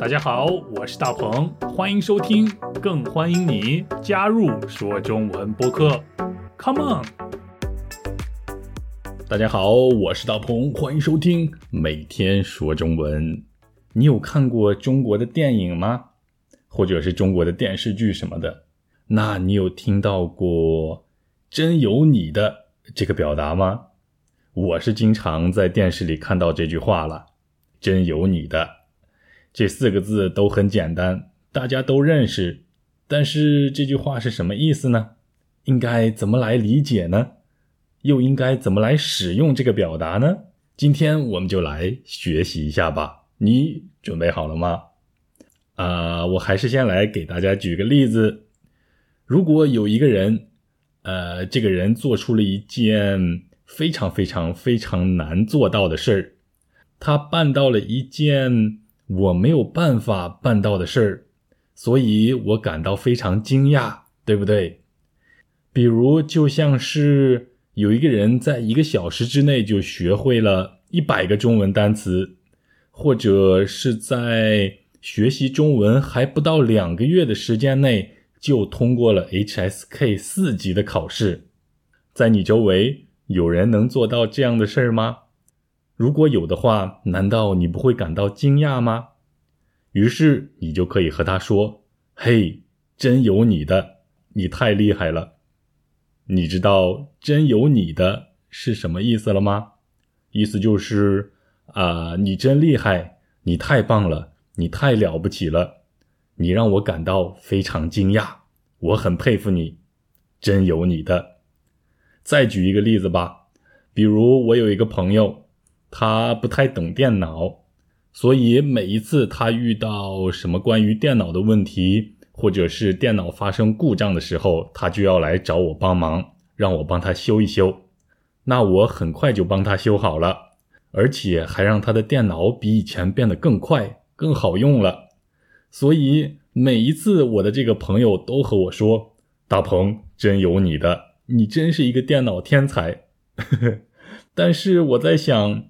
大家好，我是大鹏，欢迎收听，更欢迎你加入说中文播客。Come on！大家好，我是大鹏，欢迎收听每天说中文。你有看过中国的电影吗？或者是中国的电视剧什么的？那你有听到过“真有你的”这个表达吗？我是经常在电视里看到这句话了，“真有你的”这四个字都很简单，大家都认识。但是这句话是什么意思呢？应该怎么来理解呢？又应该怎么来使用这个表达呢？今天我们就来学习一下吧。你准备好了吗？啊，我还是先来给大家举个例子。如果有一个人，呃，这个人做出了一件非常非常非常难做到的事儿，他办到了一件我没有办法办到的事儿，所以我感到非常惊讶，对不对？比如，就像是有一个人在一个小时之内就学会了一百个中文单词，或者是在学习中文还不到两个月的时间内。就通过了 HSK 四级的考试，在你周围有人能做到这样的事儿吗？如果有的话，难道你不会感到惊讶吗？于是你就可以和他说：“嘿，真有你的，你太厉害了！”你知道“真有你的”是什么意思了吗？意思就是啊，你真厉害，你太棒了，你太了不起了。你让我感到非常惊讶，我很佩服你，真有你的。再举一个例子吧，比如我有一个朋友，他不太懂电脑，所以每一次他遇到什么关于电脑的问题，或者是电脑发生故障的时候，他就要来找我帮忙，让我帮他修一修。那我很快就帮他修好了，而且还让他的电脑比以前变得更快、更好用了。所以每一次我的这个朋友都和我说：“大鹏，真有你的，你真是一个电脑天才。”但是我在想，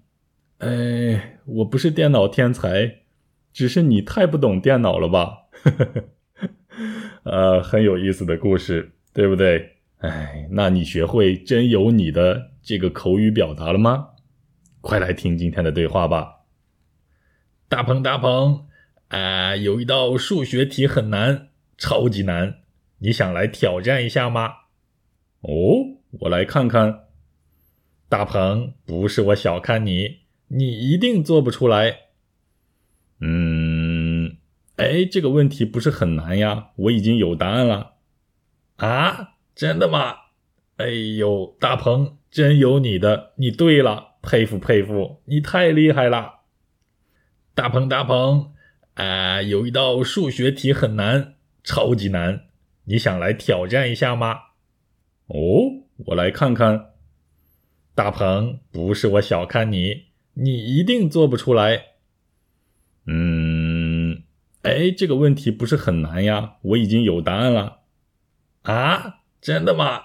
哎，我不是电脑天才，只是你太不懂电脑了吧？呃，很有意思的故事，对不对？哎，那你学会“真有你的”这个口语表达了吗？快来听今天的对话吧，大鹏，大鹏。啊，有一道数学题很难，超级难，你想来挑战一下吗？哦，我来看看。大鹏，不是我小看你，你一定做不出来。嗯，哎，这个问题不是很难呀，我已经有答案了。啊，真的吗？哎呦，大鹏，真有你的，你对了，佩服佩服，你太厉害了。大鹏，大鹏。啊，有一道数学题很难，超级难，你想来挑战一下吗？哦，我来看看。大鹏，不是我小看你，你一定做不出来。嗯，哎，这个问题不是很难呀，我已经有答案了。啊，真的吗？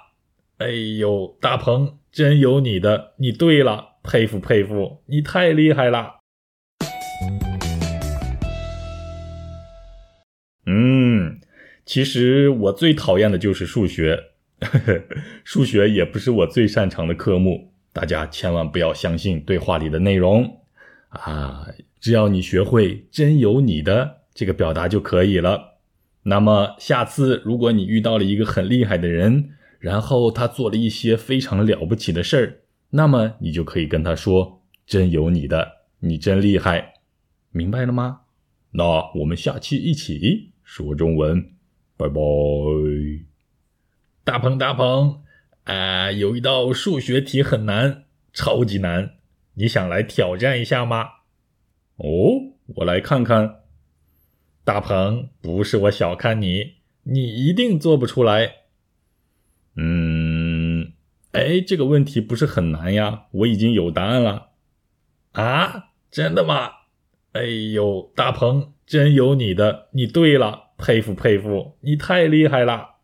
哎呦，大鹏，真有你的，你对了，佩服佩服，你太厉害了。嗯，其实我最讨厌的就是数学，数学也不是我最擅长的科目。大家千万不要相信对话里的内容啊！只要你学会“真有你的”这个表达就可以了。那么下次如果你遇到了一个很厉害的人，然后他做了一些非常了不起的事儿，那么你就可以跟他说：“真有你的，你真厉害。”明白了吗？那我们下期一起。说中文，拜拜。大鹏，大鹏，啊，有一道数学题很难，超级难，你想来挑战一下吗？哦，我来看看。大鹏，不是我小看你，你一定做不出来。嗯，哎，这个问题不是很难呀，我已经有答案了。啊，真的吗？哎呦，大鹏，真有你的，你对了。佩服佩服，你太厉害了，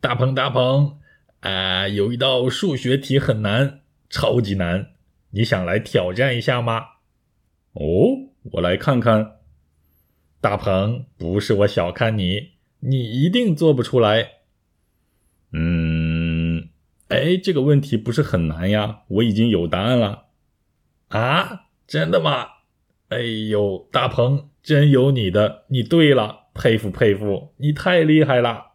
大鹏大鹏，啊，有一道数学题很难，超级难，你想来挑战一下吗？哦，我来看看。大鹏，不是我小看你，你一定做不出来。嗯，哎，这个问题不是很难呀，我已经有答案了。啊，真的吗？哎呦，大鹏，真有你的，你对了，佩服佩服，你太厉害了。